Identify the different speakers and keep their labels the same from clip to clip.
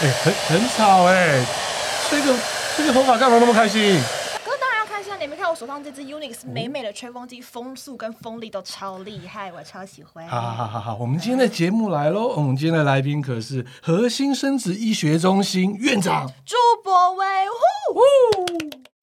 Speaker 1: 哎、欸，很很吵哎、欸，吹个吹个头发干嘛那么开心？
Speaker 2: 哥当然要开心啊！你没看我手上这只 Unix 美美的吹风机，风速跟风力都超厉害，我超喜欢。
Speaker 1: 好好好好，我们今天的节目来喽！我们今天的来宾可是核心生殖医学中心院长
Speaker 2: 朱博威。呼呼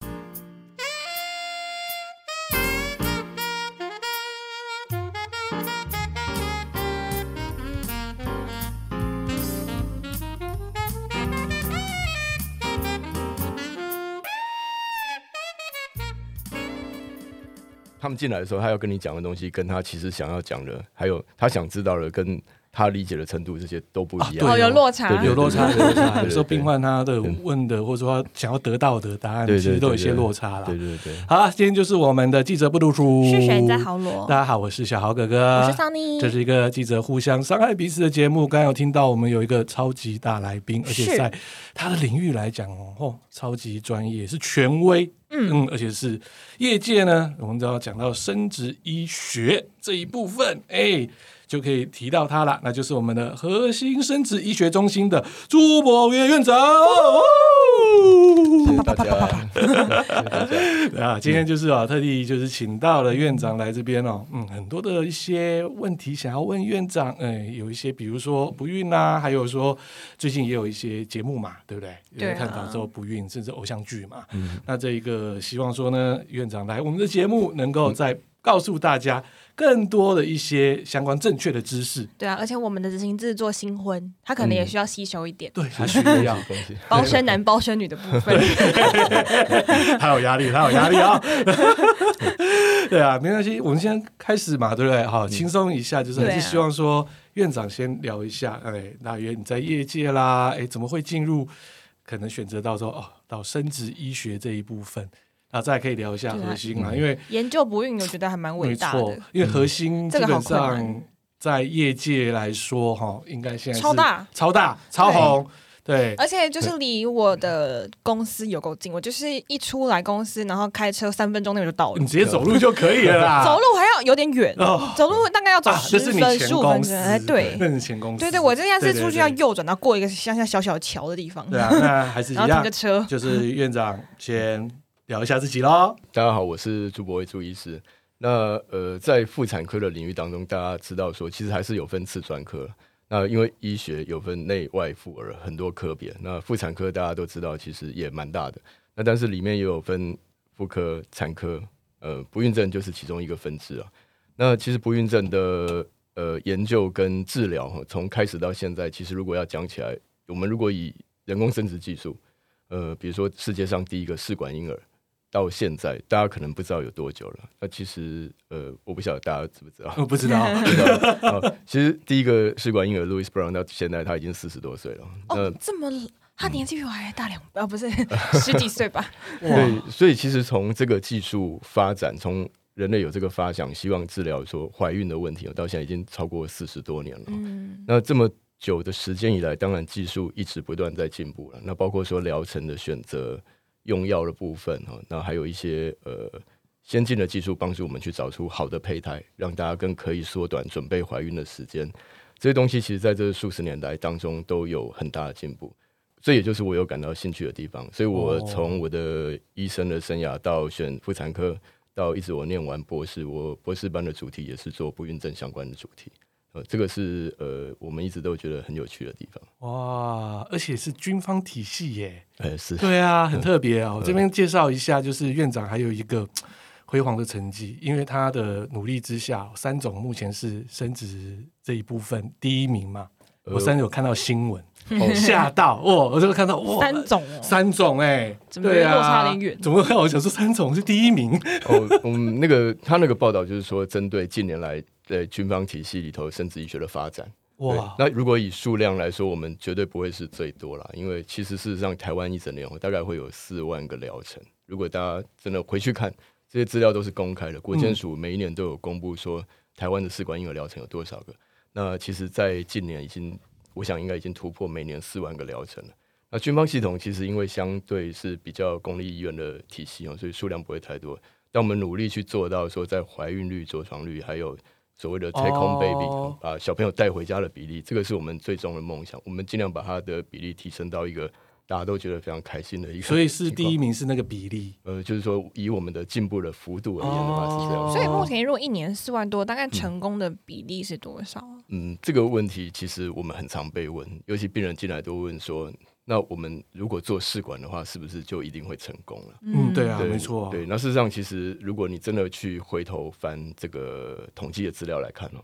Speaker 3: 进来的时候，他要跟你讲的东西，跟他其实想要讲的，还有他想知道的，跟他理解的程度，这些都不一样。
Speaker 2: 哦，有落差，
Speaker 1: 有落差，有落差。有时候病患他的问的，或者说他想要得到的答案，其实都有一些落差了。
Speaker 3: 对对对。
Speaker 1: 好了，今天就是我们的记者不读书。
Speaker 2: 是谁在豪罗？
Speaker 1: 大家好，我是小豪哥哥，
Speaker 2: 我是桑尼。
Speaker 1: 这是一个记者互相伤害彼此的节目。刚刚有听到我们有一个超级大来宾，而且在他的领域来讲哦，超级专业，是权威。嗯，嗯，而且是业界呢，我们都要讲到生殖医学这一部分，哎、欸，就可以提到他了，那就是我们的核心生殖医学中心的朱博威院长。
Speaker 3: 谢谢大家。
Speaker 1: 啊，今天就是啊，特地就是请到了院长来这边哦，嗯，很多的一些问题想要问院长，哎、欸，有一些比如说不孕呐、啊，还有说最近也有一些节目嘛，对不对？对、啊，探讨之后不孕，甚至偶像剧嘛。嗯，那这一个希望说呢，院长来我们的节目，能够再告诉大家。更多的一些相关正确的知识，
Speaker 2: 对啊，而且我们的执行制作新婚，他可能也需要吸收一点，
Speaker 1: 嗯、对，他需要东西，
Speaker 2: 包生男包生女的部分，
Speaker 1: 他有压力，他有压力啊，对啊，没关系，我们先开始嘛，对不对？好，轻松一下，就是还是希望说院长先聊一下，哎，大约你在业界啦，哎，怎么会进入，可能选择到说哦，到生殖医学这一部分。啊，再可以聊一下核心啊，因为
Speaker 2: 研究不孕，我觉得还蛮伟大的。
Speaker 1: 没错，因为核心基本上在业界来说，哈，应该现在
Speaker 2: 超大、
Speaker 1: 超大、超红。对，
Speaker 2: 而且就是离我的公司有够近，我就是一出来公司，然后开车三分钟内就到了。
Speaker 1: 你直接走路就可以了啦，
Speaker 2: 走路还要有点远，走路大概要走十分十五分钟。哎，对，
Speaker 1: 那是前公司。
Speaker 2: 对对，我这次出去要右转，然后过一个乡下小小桥的地方。
Speaker 1: 对啊，那还是一样，
Speaker 2: 然后停个车。
Speaker 1: 就是院长先。聊一下自己喽。
Speaker 3: 大家好，我是朱柏威朱医师。那呃，在妇产科的领域当中，大家知道说，其实还是有分次专科。那因为医学有分内外妇儿很多科别，那妇产科大家都知道，其实也蛮大的。那但是里面也有分妇科、产科，呃，不孕症就是其中一个分支啊。那其实不孕症的呃研究跟治疗，从开始到现在，其实如果要讲起来，我们如果以人工生殖技术，呃，比如说世界上第一个试管婴儿。到现在，大家可能不知道有多久了。那其实，呃，我不晓得大家知不知道？
Speaker 1: 我不知道。
Speaker 3: 其实第一个试管婴儿 Louis Brown 到现在他已经四十多岁了。
Speaker 2: 哦，这么他年纪比我还大两，啊，不是 十几岁吧？
Speaker 3: 对，所以其实从这个技术发展，从人类有这个发想，希望治疗说怀孕的问题，到现在已经超过四十多年了。嗯，那这么久的时间以来，当然技术一直不断在进步了。那包括说疗程的选择。用药的部分哈，那还有一些呃先进的技术帮助我们去找出好的胚胎，让大家更可以缩短准备怀孕的时间。这些东西其实在这数十年来当中都有很大的进步，这也就是我有感到兴趣的地方。所以我从我的医生的生涯到选妇产科，到一直我念完博士，我博士班的主题也是做不孕症相关的主题。呃，这个是呃，我们一直都觉得很有趣的地方。
Speaker 1: 哇，而且是军方体系耶！
Speaker 3: 呃，是
Speaker 1: 对啊，很特别啊。我这边介绍一下，就是院长还有一个辉煌的成绩，因为他的努力之下，三种目前是升职这一部分第一名嘛。我三有看到新闻，吓到哇！我就看到哇，
Speaker 2: 三种哦，
Speaker 1: 三种哎，
Speaker 2: 对啊，落差有点远。
Speaker 1: 怎么会？我想说三种是第一名。
Speaker 3: 哦，嗯，那个他那个报道就是说，针对近年来。在军方体系里头，生殖医学的发展，哇！那如果以数量来说，我们绝对不会是最多啦，因为其实事实上，台湾一整年大概会有四万个疗程。如果大家真的回去看这些资料，都是公开的，国健署每一年都有公布说台湾的试管婴儿疗程有多少个。那其实，在近年已经，我想应该已经突破每年四万个疗程了。那军方系统其实因为相对是比较公立医院的体系哦，所以数量不会太多。但我们努力去做到说，在怀孕率、着床率还有所谓的 take home baby，把小朋友带回家的比例，这个是我们最终的梦想。我们尽量把它的比例提升到一个大家都觉得非常开心的一个。
Speaker 1: 所以是第一名是那个比例，
Speaker 3: 呃，就是说以我们的进步的幅度而言的话是这样。
Speaker 2: 所以目前如果一年四万多，大概成功的比例是多少？
Speaker 3: 嗯，这个问题其实我们很常被问，尤其病人进来都问说。那我们如果做试管的话，是不是就一定会成功了？
Speaker 1: 嗯，对啊，对没错、啊。
Speaker 3: 对，那事实上，其实如果你真的去回头翻这个统计的资料来看呢，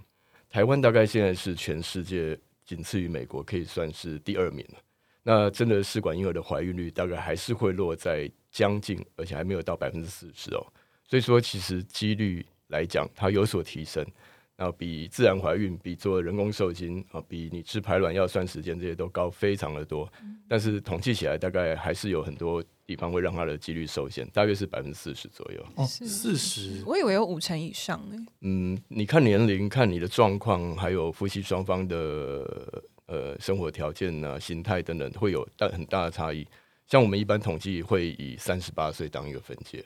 Speaker 3: 台湾大概现在是全世界仅次于美国，可以算是第二名了。那真的试管婴儿的怀孕率大概还是会落在将近，而且还没有到百分之四十哦。所以说，其实几率来讲，它有所提升。然后比自然怀孕、比做人工受精啊、比你吃排卵药算时间这些都高非常的多，但是统计起来大概还是有很多地方会让它的几率受限，大约是百分之四十左右。
Speaker 1: 哦，四十？
Speaker 2: 我以为有五成以上呢。
Speaker 3: 嗯，你看年龄、看你的状况，还有夫妻双方的呃生活条件啊、心态等等，会有大很大的差异。像我们一般统计会以三十八岁当一个分界，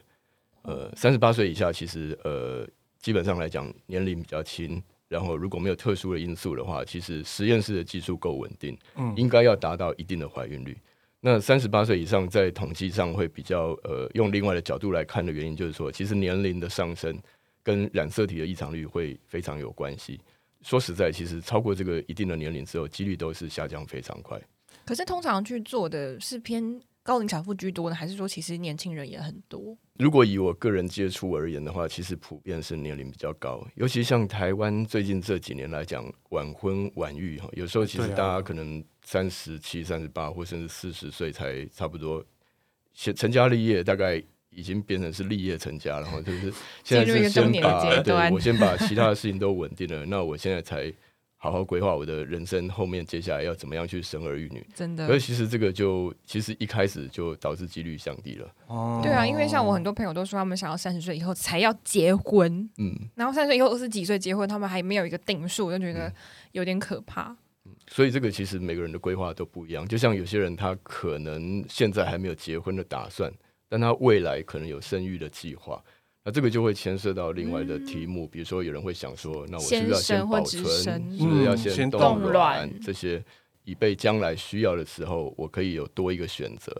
Speaker 3: 呃，三十八岁以下其实呃。基本上来讲，年龄比较轻，然后如果没有特殊的因素的话，其实实验室的技术够稳定，嗯，应该要达到一定的怀孕率。那三十八岁以上，在统计上会比较呃，用另外的角度来看的原因，就是说，其实年龄的上升跟染色体的异常率会非常有关系。说实在，其实超过这个一定的年龄之后，几率都是下降非常快。
Speaker 2: 可是通常去做的是偏高龄产妇居多呢，还是说其实年轻人也很多？
Speaker 3: 如果以我个人接触而言的话，其实普遍是年龄比较高，尤其像台湾最近这几年来讲，晚婚晚育哈，有时候其实大家可能三十七、三十八或甚至四十岁才差不多成家立业，大概已经变成是立业成家了哈，就是现在是先把对我先把其他的事情都稳定了，那我现在才。好好规划我的人生，后面接下来要怎么样去生儿育女？
Speaker 2: 真的，
Speaker 3: 可是其实这个就其实一开始就导致几率降低了。
Speaker 2: 哦，对啊，因为像我很多朋友都说，他们想要三十岁以后才要结婚，嗯，然后三十岁以后二十几岁结婚，他们还没有一个定数，我就觉得有点可怕。
Speaker 3: 嗯，所以这个其实每个人的规划都不一样。就像有些人他可能现在还没有结婚的打算，但他未来可能有生育的计划。那这个就会牵涉到另外的题目，嗯、比如说有人会想说，那我是不是要先保存，是不是要先冻卵、嗯、这些，以备将来需要的时候，我可以有多一个选择。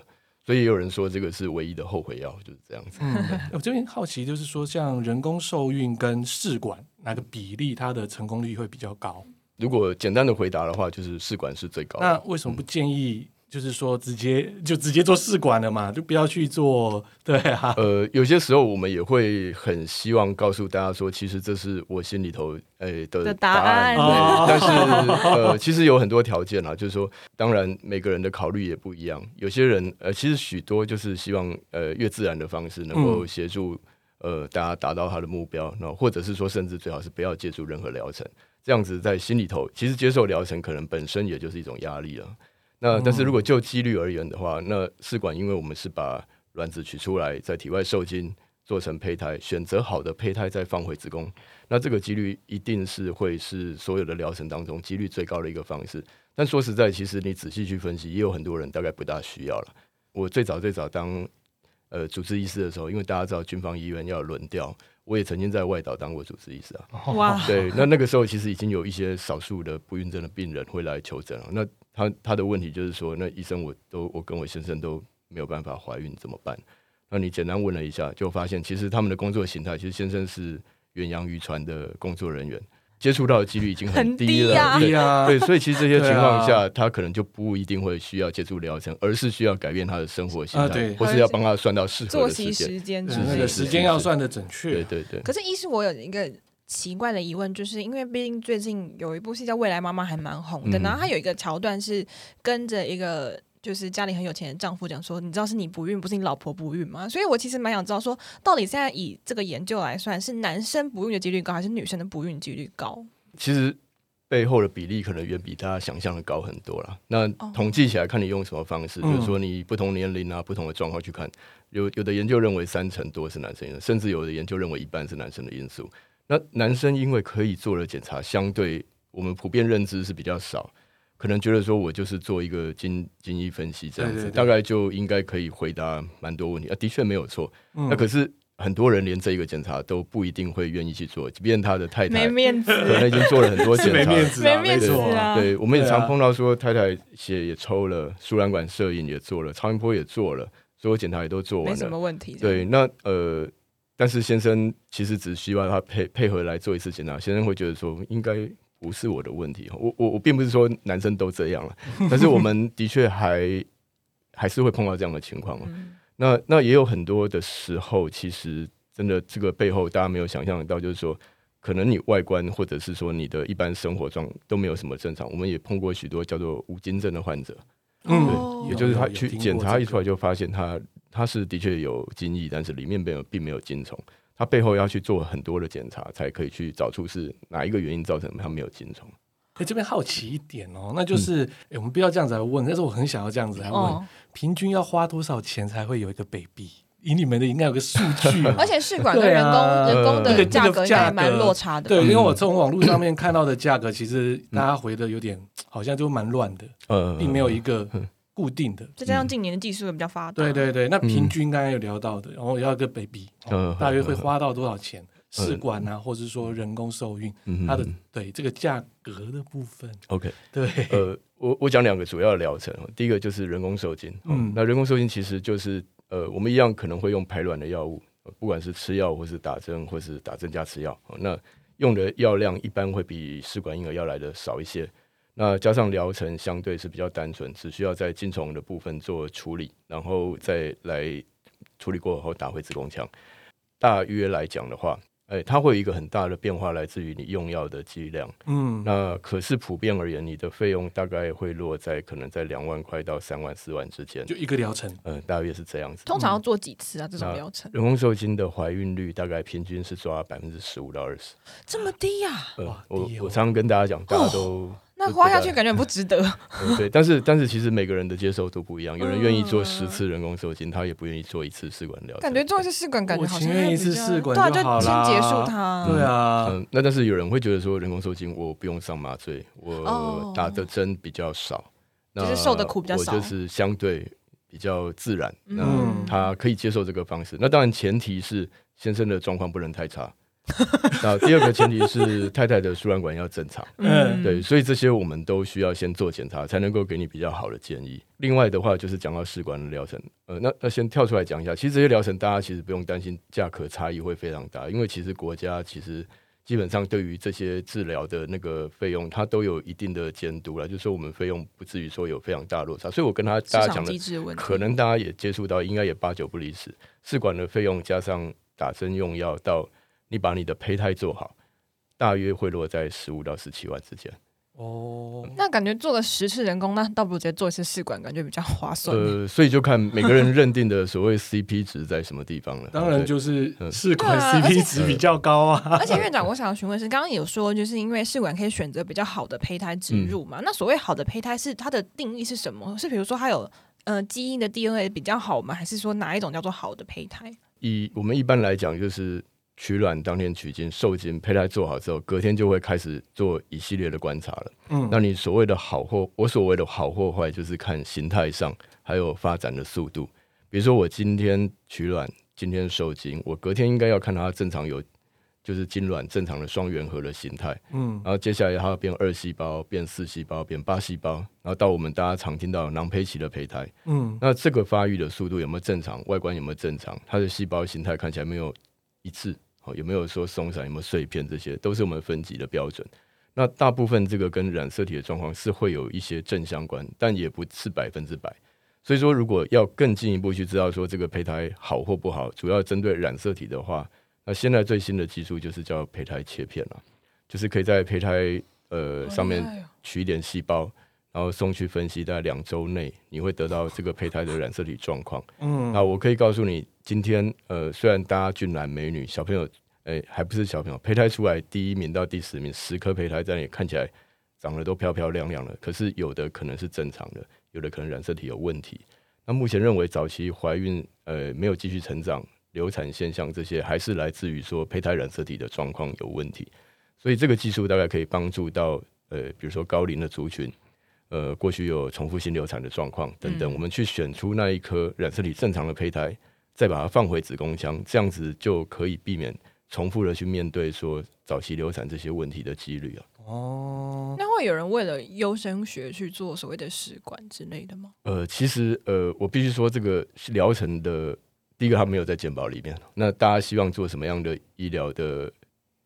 Speaker 3: 所以也有人说这个是唯一的后悔药，就是这样子。
Speaker 1: 嗯、我这边好奇就是说，像人工受孕跟试管哪个比例，它的成功率会比较高？
Speaker 3: 如果简单的回答的话，就是试管是最高的。
Speaker 1: 那为什么不建议？就是说，直接就直接做试管了嘛，就不要去做，对啊。
Speaker 3: 呃，有些时候我们也会很希望告诉大家说，其实这是我心里头诶、欸、的答案。答案对，但是呃，其实有很多条件啦，就是说，当然每个人的考虑也不一样。有些人呃，其实许多就是希望呃，越自然的方式能够协助、嗯、呃大家达到他的目标，那或者是说，甚至最好是不要借助任何疗程，这样子在心里头，其实接受疗程可能本身也就是一种压力了。那但是如果就几率而言的话，那试管因为我们是把卵子取出来，在体外受精做成胚胎，选择好的胚胎再放回子宫，那这个几率一定是会是所有的疗程当中几率最高的一个方式。但说实在，其实你仔细去分析，也有很多人大概不大需要了。我最早最早当呃主治医师的时候，因为大家知道军方医院要轮调，我也曾经在外岛当过主治医师啊。哇，对，那那个时候其实已经有一些少数的不孕症的病人会来求诊了。那他他的问题就是说，那医生我都我跟我先生都没有办法怀孕怎么办？那你简单问了一下，就发现其实他们的工作形态，其实先生是远洋渔船的工作人员，接触到的几率已经很低了，对所以其实这些情况下，他可能就不一定会需要接触疗程，而是需要改变他的生活形态，或是要帮他算到适合的时间，时间，
Speaker 1: 那个时间要算的准确，
Speaker 3: 对对对。
Speaker 2: 可是医师，我有一个。奇怪的疑问，就是因为毕竟最近有一部戏叫《未来妈妈》还蛮红的，嗯、然后他有一个桥段是跟着一个就是家里很有钱的丈夫讲说：“你知道是你不孕，不是你老婆不孕吗？”所以我其实蛮想知道说，到底现在以这个研究来算，是男生不孕的几率高，还是女生的不孕几率高？
Speaker 3: 其实背后的比例可能远比大家想象的高很多了。那统计起来，看你用什么方式，比如说你不同年龄啊、不同的状况去看，有有的研究认为三成多是男生因素，甚至有的研究认为一半是男生的因素。那男生因为可以做的检查，相对我们普遍认知是比较少，可能觉得说我就是做一个精精液分析这样子，对对对，大概就应该可以回答蛮多问题啊，的确没有错。嗯、那可是很多人连这一个检查都不一定会愿意去做，即便他的太太
Speaker 2: 没面子，
Speaker 3: 可能已经做了很多检查，
Speaker 1: 没面子，
Speaker 2: 没面子啊！
Speaker 3: 对，我们也常碰到说，太太血也抽了，输卵管摄影也做了，超音波也做了，所有检查也都做完了，
Speaker 2: 没什么问题。
Speaker 3: 对，那呃，但是先生其实只希望他配配合来做一次检查，先生会觉得说应该。不是我的问题，我我我并不是说男生都这样了，但是我们的确还还是会碰到这样的情况。那那也有很多的时候，其实真的这个背后大家没有想象得到，就是说可能你外观或者是说你的一般生活状都没有什么正常。我们也碰过许多叫做无精症的患者，
Speaker 2: 嗯，
Speaker 3: 也就是他去检查一出来就发现他他是的确有精液，但是里面没有并没有精虫。他背后要去做很多的检查，才可以去找出是哪一个原因造成他没有精虫。
Speaker 1: 哎，这边好奇一点哦，那就是，我们不要这样子来问，但是我很想要这样子来问，哦、平均要花多少钱才会有一个 baby？以你们的应该有个数据，
Speaker 2: 而且试管跟人工、啊、人工的价格应该蛮落差的。
Speaker 1: 对，因为我从网络上面看到的价格，其实大家回的有点好像就蛮乱的，嗯，并没有一个。固定的，
Speaker 2: 再加上近年的技术也比较发达。
Speaker 1: 对对对，那平均刚才有聊到的，然后要一个 baby，大约会花到多少钱？试管啊，或者说人工受孕，它的对这个价格的部分。
Speaker 3: OK，
Speaker 1: 对，
Speaker 3: 呃，我我讲两个主要的疗程，第一个就是人工受精。嗯，那人工受精其实就是呃，我们一样可能会用排卵的药物，不管是吃药或是打针，或是打针加吃药，那用的药量一般会比试管婴儿要来的少一些。那加上疗程相对是比较单纯，只需要在精虫的部分做处理，然后再来处理过后打回子宫腔。大约来讲的话，哎、欸，它会有一个很大的变化，来自于你用药的剂量。嗯，那可是普遍而言，你的费用大概会落在可能在两万块到三万四万之间，
Speaker 1: 就一个疗程。
Speaker 3: 嗯、呃，大约是这样子。
Speaker 2: 通常要做几次啊？这种疗程？
Speaker 3: 人工受精的怀孕率大概平均是抓百分之十五到二十，
Speaker 2: 这么低呀、啊？
Speaker 3: 呃，我我常常跟大家讲，大家都。哦
Speaker 2: 那花下去感觉很不值得。
Speaker 3: 嗯、对，但是但是其实每个人的接受度不一样，有人愿意做十次人工受精，他也不愿意做一次试管疗。
Speaker 2: 感觉做一次试管，感觉好像
Speaker 1: 愿意一次试管就好了，
Speaker 2: 对，就先结束它。
Speaker 1: 对啊，
Speaker 3: 嗯，那但是有人会觉得说人工受精我不用上麻醉，我打的针比较少，
Speaker 2: 那就是受的苦比较少，
Speaker 3: 我就是相对比较自然，嗯，他可以接受这个方式。那当然前提是先生的状况不能太差。那第二个前提是太太的输卵管要正常，嗯，对，所以这些我们都需要先做检查，才能够给你比较好的建议。另外的话，就是讲到试管的疗程，呃，那那先跳出来讲一下，其实这些疗程大家其实不用担心价格差异会非常大，因为其实国家其实基本上对于这些治疗的那个费用，它都有一定的监督了，就是说我们费用不至于说有非常大落差。所以我跟他大家讲的，可能大家也接触到，应该也八九不离十，试管的费用加上打针用药到。你把你的胚胎做好，大约会落在十五到十七万之间。
Speaker 2: 哦，那感觉做了十次人工，那倒不如直接做一次试管，感觉比较划算。
Speaker 3: 呃，所以就看每个人认定的所谓 CP 值在什么地方了。
Speaker 1: 当然就是试管 CP 值比较高啊。
Speaker 2: 而且院长，我想要询问是，刚刚有说，就是因为试管可以选择比较好的胚胎植入嘛？嗯、那所谓好的胚胎是它的定义是什么？是比如说它有呃基因的 DNA 比较好吗？还是说哪一种叫做好的胚胎？
Speaker 3: 以我们一般来讲，就是。取卵当天取精受精胚胎做好之后，隔天就会开始做一系列的观察了。嗯，那你所谓的好或我所谓的好或坏，就是看形态上还有发展的速度。比如说我今天取卵，今天受精，我隔天应该要看它正常有就是精卵正常的双原核的形态。嗯，然后接下来它要变二细胞，变四细胞，变八细胞，然后到我们大家常听到囊胚期的胚胎。嗯，那这个发育的速度有没有正常？外观有没有正常？它的细胞形态看起来没有一致？好，有没有说松散？有没有碎片？这些都是我们分级的标准。那大部分这个跟染色体的状况是会有一些正相关，但也不是百分之百。所以说，如果要更进一步去知道说这个胚胎好或不好，主要针对染色体的话，那现在最新的技术就是叫胚胎切片了，就是可以在胚胎呃上面取一点细胞。然后送去分析，大概两周内你会得到这个胚胎的染色体状况。嗯，那我可以告诉你，今天呃，虽然大家俊男美女，小朋友，哎，还不是小朋友，胚胎出来第一名到第十名，十颗胚胎在那里看起来长得都漂漂亮亮的，可是有的可能是正常的，有的可能染色体有问题。那目前认为早期怀孕呃没有继续成长、流产现象这些，还是来自于说胚胎染色体的状况有问题。所以这个技术大概可以帮助到呃，比如说高龄的族群。呃，过去有重复性流产的状况等等，嗯、我们去选出那一颗染色体正常的胚胎，再把它放回子宫腔，这样子就可以避免重复的去面对说早期流产这些问题的几率啊。
Speaker 2: 哦，那会有人为了优生学去做所谓的试管之类的吗？
Speaker 3: 呃，其实呃，我必须说这个疗程的第一个，它没有在健保里面。那大家希望做什么样的医疗的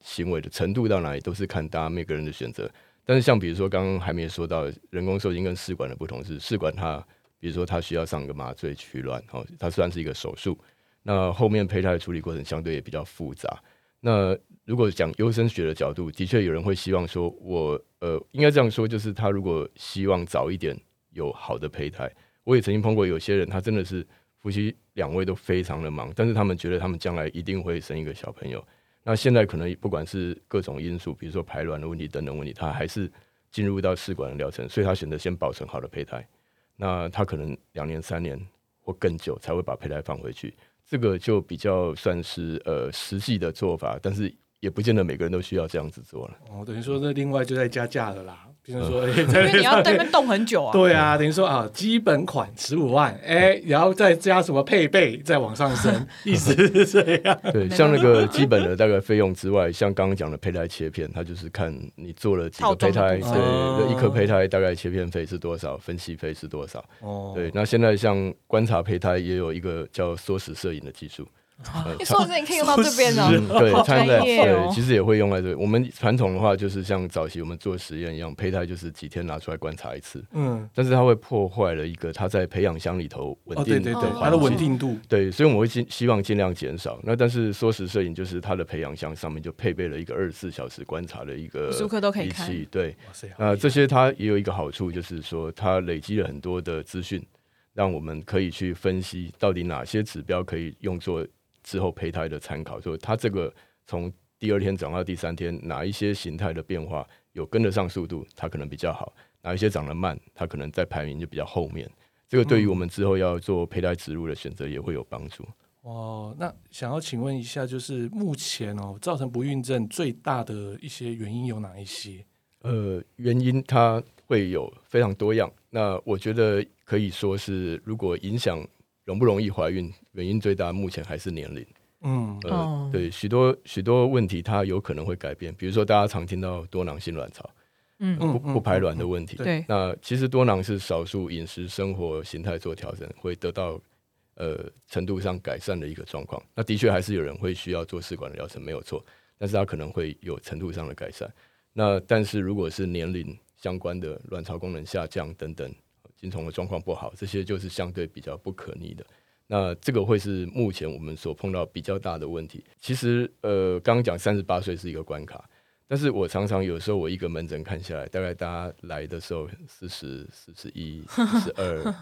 Speaker 3: 行为的程度到哪里，都是看大家每个人的选择。但是像比如说刚刚还没说到人工受精跟试管的不同是，试管它比如说它需要上个麻醉取卵，哦，它算是一个手术。那后面胚胎的处理过程相对也比较复杂。那如果讲优生学的角度，的确有人会希望说我，我呃，应该这样说，就是他如果希望早一点有好的胚胎，我也曾经碰过有些人，他真的是夫妻两位都非常的忙，但是他们觉得他们将来一定会生一个小朋友。那现在可能不管是各种因素，比如说排卵的问题等等问题，他还是进入到试管的疗程，所以他选择先保存好的胚胎。那他可能两年、三年或更久才会把胚胎放回去，这个就比较算是呃实际的做法，但是也不见得每个人都需要这样子做了。
Speaker 1: 哦，等于说那另外就在加价的啦。比如说，
Speaker 2: 因为你要在那边动很久啊。
Speaker 1: 对啊，等于说啊，基本款十五万，哎，然后再加什么配备，再往上升，意思是这样。
Speaker 3: 对，像那个基本的大概费用之外，像刚刚讲的胚胎切片，它就是看你做了几个胚胎，对，一颗胚胎大概切片费是多少，分析费是多少。哦，对，那现在像观察胚胎也有一个叫缩时摄影的技术。
Speaker 2: 你说的这你可以用到这边呢？对，穿在
Speaker 3: 对，其实也会用在这。我们传统的话，就是像早期我们做实验一样，胚胎就是几天拿出来观察一次。嗯，但是它会破坏了一个它在培养箱里头稳定，对对对，
Speaker 1: 它的稳定度。
Speaker 3: 对，所以我们会尽希望尽量减少。那但是缩时摄影就是它的培养箱上面就配备了一个二十四小时观察的一个仪器。对，那这些它也有一个好处，就是说它累积了很多的资讯，让我们可以去分析到底哪些指标可以用作。之后胚胎的参考，说它这个从第二天长到第三天，哪一些形态的变化有跟得上速度，它可能比较好；哪一些长得慢，它可能在排名就比较后面。这个对于我们之后要做胚胎植入的选择也会有帮助。
Speaker 1: 哦，那想要请问一下，就是目前哦，造成不孕症最大的一些原因有哪一些？
Speaker 3: 呃，原因它会有非常多样。那我觉得可以说是，如果影响。容不容易怀孕？原因最大，目前还是年龄。嗯，呃，对，许多许多问题，它有可能会改变。比如说，大家常听到多囊性卵巢，嗯，不不排卵的问题。对，那其实多囊是少数饮食生活形态做调整会得到呃程度上改善的一个状况。那的确还是有人会需要做试管的疗程，没有错。但是它可能会有程度上的改善。那但是如果是年龄相关的卵巢功能下降等等。精虫的状况不好，这些就是相对比较不可逆的。那这个会是目前我们所碰到比较大的问题。其实，呃，刚刚讲三十八岁是一个关卡，但是我常常有时候我一个门诊看下来，大概大家来的时候四十四十一、四十二、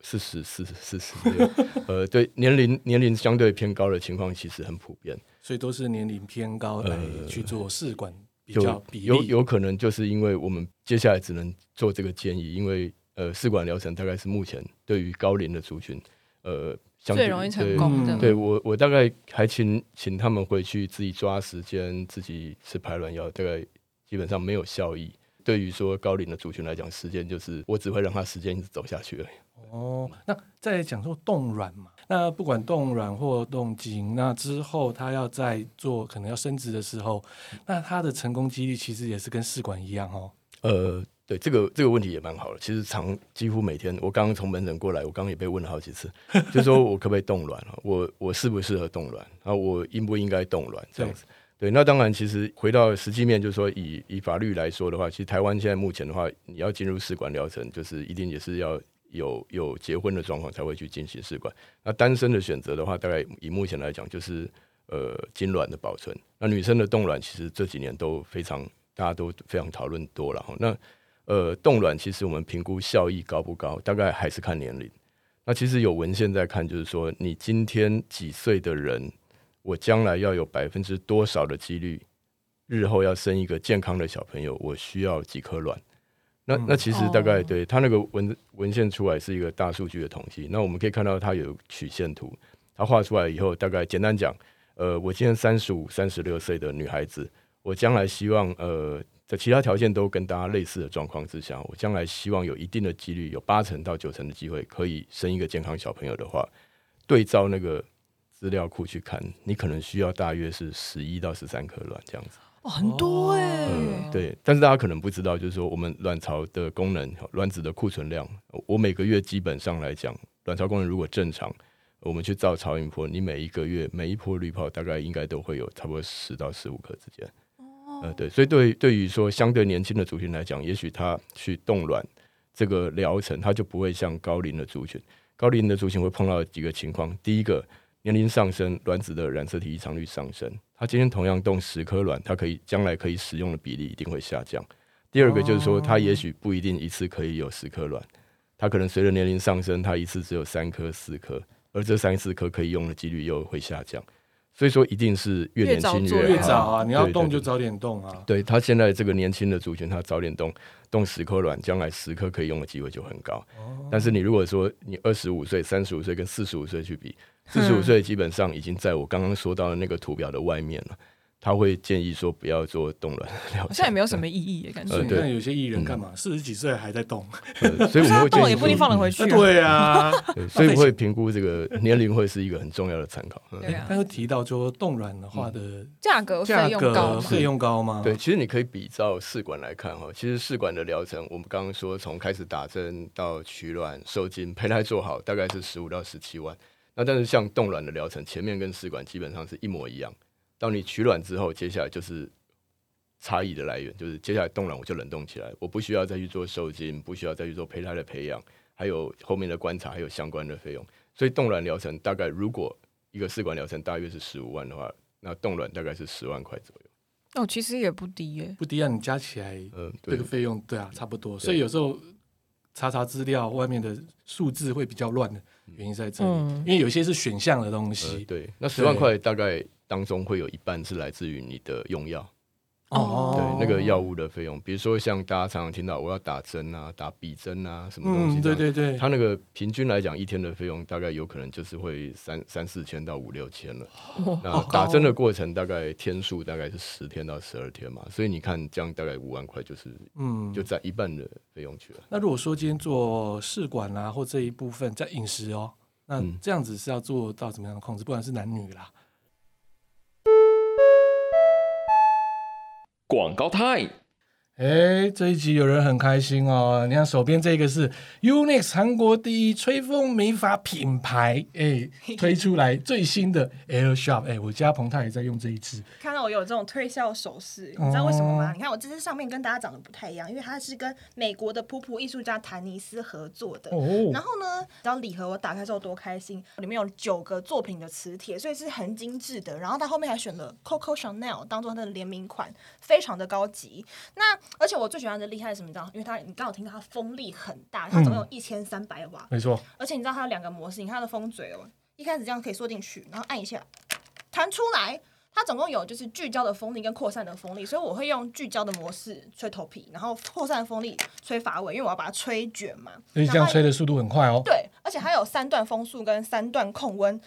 Speaker 3: 四十四、四十六，呃，对，年龄年龄相对偏高的情况其实很普遍，
Speaker 1: 所以都是年龄偏高来去做试管比较比例，
Speaker 3: 有有可能就是因为我们接下来只能做这个建议，因为。呃，试管疗程大概是目前对于高龄的族群，呃，
Speaker 2: 最容易成功的。
Speaker 3: 对，对我，我大概还请请他们回去自己抓时间，自己吃排卵药，大概基本上没有效益。对于说高龄的族群来讲，时间就是我只会让他时间一直走下去而已。
Speaker 1: 哦，那再讲说冻卵嘛，那不管冻卵或冻精，那之后他要在做可能要生殖的时候，那他的成功几率其实也是跟试管一样哦。
Speaker 3: 呃。对这个这个问题也蛮好的，其实常几乎每天，我刚刚从门诊过来，我刚刚也被问了好几次，就说我可不可以冻卵，我我适不适合冻卵，然后我应不应该冻卵这样子。对，对，那当然，其实回到实际面，就是说以以法律来说的话，其实台湾现在目前的话，你要进入试管疗程，就是一定也是要有有结婚的状况才会去进行试管。那单身的选择的话，大概以目前来讲，就是呃精卵的保存。那女生的冻卵，其实这几年都非常大家都非常讨论多了哈。那呃，冻卵其实我们评估效益高不高，大概还是看年龄。那其实有文献在看，就是说你今天几岁的人，我将来要有百分之多少的几率，日后要生一个健康的小朋友，我需要几颗卵。那那其实大概对他那个文文献出来是一个大数据的统计。那我们可以看到它有曲线图，它画出来以后，大概简单讲，呃，我今天三十五、三十六岁的女孩子，我将来希望呃。在其他条件都跟大家类似的状况之下，我将来希望有一定的几率，有八成到九成的机会可以生一个健康小朋友的话，对照那个资料库去看，你可能需要大约是十一到十三颗卵这样子。
Speaker 2: 哦，很多哎、欸
Speaker 3: 嗯。对，但是大家可能不知道，就是说我们卵巢的功能，卵子的库存量，我每个月基本上来讲，卵巢功能如果正常，我们去照超音波，你每一个月每一波滤泡大概应该都会有差不多十到十五颗之间。哦。呃，对，所以对对于说相对年轻的族群来讲，也许他去冻卵这个疗程，他就不会像高龄的族群，高龄的族群会碰到几个情况，第一个。年龄上升，卵子的染色体异常率上升。他今天同样冻十颗卵，它可以将来可以使用的比例一定会下降。第二个就是说，他也许不一定一次可以有十颗卵，他可能随着年龄上升，他一次只有三颗、四颗，而这三四颗可以用的几率又会下降。所以说，一定是越年轻越，
Speaker 1: 越早啊！你要动就早点动啊！
Speaker 3: 对，他现在这个年轻的族群，他早点动，动十颗卵，将来十颗可以用的机会就很高。哦、但是你如果说你二十五岁、三十五岁跟四十五岁去比，四十五岁基本上已经在我刚刚说到的那个图表的外面了。他会建议说不要做冻卵，好
Speaker 2: 像也没有什么意义的感觉。
Speaker 1: 你看有些艺人干嘛？四十几岁还在动，
Speaker 3: 所以我们会建议
Speaker 2: 也不一定放得回去。
Speaker 1: 对啊，
Speaker 3: 所以我会评估这个年龄会是一个很重要的参考。
Speaker 1: 对啊，但是提到说冻卵的话的
Speaker 2: 价格费用高，
Speaker 1: 费用高吗？
Speaker 3: 对，其实你可以比照试管来看哈。其实试管的疗程，我们刚刚说从开始打针到取卵、受精、胚胎做好，大概是十五到十七万。那但是像冻卵的疗程，前面跟试管基本上是一模一样。当你取卵之后，接下来就是差异的来源，就是接下来冻卵我就冷冻起来，我不需要再去做受精，不需要再去做胚胎的培养，还有后面的观察，还有相关的费用。所以冻卵疗程大概如果一个试管疗程大约是十五万的话，那冻卵大概是十万块左右。
Speaker 2: 哦，其实也不低耶，
Speaker 1: 不低啊！你加起来，嗯，这个费用对啊，差不多。所以有时候查查资料，外面的数字会比较乱的原因在这里，嗯、因为有些是选项的东西。
Speaker 3: 呃、对，那十万块大概。当中会有一半是来自于你的用药
Speaker 1: 哦，
Speaker 3: 对，那个药物的费用，比如说像大家常常听到我要打针啊，打鼻针啊，什么东西，
Speaker 1: 嗯，对对对，
Speaker 3: 它那个平均来讲一天的费用大概有可能就是会三三四千到五六千了。哦，那打针的过程大概天数大概是十天到十二天嘛，所以你看这样大概五万块就是嗯，就在一半的费用去了。
Speaker 1: 那如果说今天做试管啊，或这一部分在饮食哦，那这样子是要做到怎么样的控制？不管是男女啦。
Speaker 4: 广告 time。
Speaker 1: 哎，这一集有人很开心哦！你看手边这个是 Yonex 韩国第一吹风美发品牌，哎，推出来最新的 Air Shop。哎，我家彭太也在用这一支。
Speaker 5: 看到我有这种推销手势，你知道为什么吗？哦、你看我这支上面跟大家长得不太一样，因为它是跟美国的普普艺术家谭尼斯合作的。哦。然后呢，然后礼盒我打开之后多开心，里面有九个作品的磁铁，所以是很精致的。然后它后面还选了 Coco Chanel 当做它的联名款，非常的高级。那而且我最喜欢的厉害是什么？你知道？因为它你刚好听到它风力很大，它总共有一千三百瓦，
Speaker 1: 没错。
Speaker 5: 而且你知道它有两个模式，你看它的风嘴哦，一开始这样可以缩进去，然后按一下弹出来。它总共有就是聚焦的风力跟扩散的风力，所以我会用聚焦的模式吹头皮，然后扩散的风力吹发尾，因为我要把它吹卷嘛。
Speaker 1: 所以这样吹的速度很快哦。
Speaker 5: 对，而且它有三段风速跟三段控温，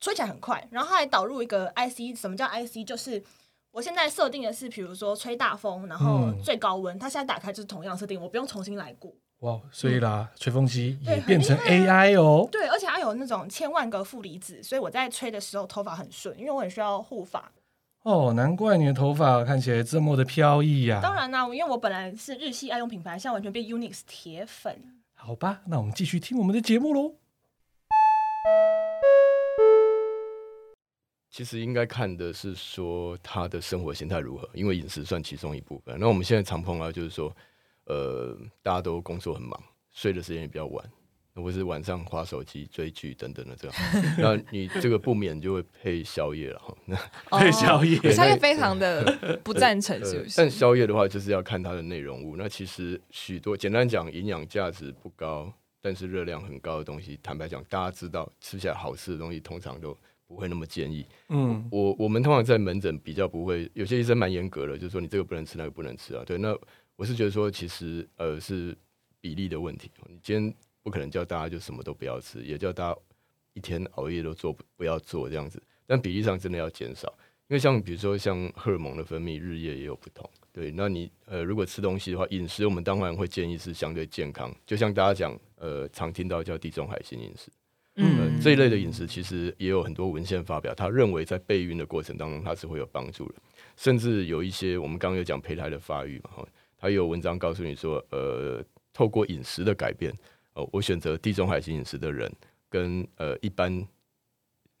Speaker 5: 吹起来很快。然后它还导入一个 IC，什么叫 IC？就是。我现在设定的是，比如说吹大风，然后最高温，它现在打开就是同样设定，我不用重新来过。
Speaker 1: 哇，所以啦，吹风机也变成 AI 哦。
Speaker 5: 对，而且它有那种千万个负离子，所以我在吹的时候头发很顺，因为我很需要护发。
Speaker 1: 哦，难怪你的头发看起来这么的飘逸呀！
Speaker 5: 当然啦，因为我本来是日系爱用品牌，现在完全变 Yonex 铁粉。
Speaker 1: 好吧，那我们继续听我们的节目喽。
Speaker 3: 其实应该看的是说他的生活形态如何，因为饮食算其中一部分。那我们现在常碰到就是说，呃，大家都工作很忙，睡的时间也比较晚，或是晚上滑手机、追剧等等的这样。那你这个不免就会配宵夜了哈。
Speaker 1: 那配宵夜，
Speaker 2: 宵夜非常的 不赞成，是不是？
Speaker 3: 但宵夜的话，就是要看它的内容物。那其实许多简单讲，营养价值不高，但是热量很高的东西，坦白讲，大家知道吃起来好吃的东西，通常都。不会那么建议。嗯，我我们通常在门诊比较不会，有些医生蛮严格的，就是说你这个不能吃，那个不能吃啊。对，那我是觉得说，其实呃是比例的问题。你今天不可能叫大家就什么都不要吃，也叫大家一天熬夜都做不要做这样子。但比例上真的要减少，因为像比如说像荷尔蒙的分泌，日夜也有不同。对，那你呃如果吃东西的话，饮食我们当然会建议是相对健康，就像大家讲呃常听到叫地中海型饮食。嗯、呃，这一类的饮食其实也有很多文献发表，他认为在备孕的过程当中，它是会有帮助的，甚至有一些我们刚刚有讲胚胎的发育嘛，哈，他有文章告诉你说，呃，透过饮食的改变，哦、呃，我选择地中海型饮食的人，跟呃一般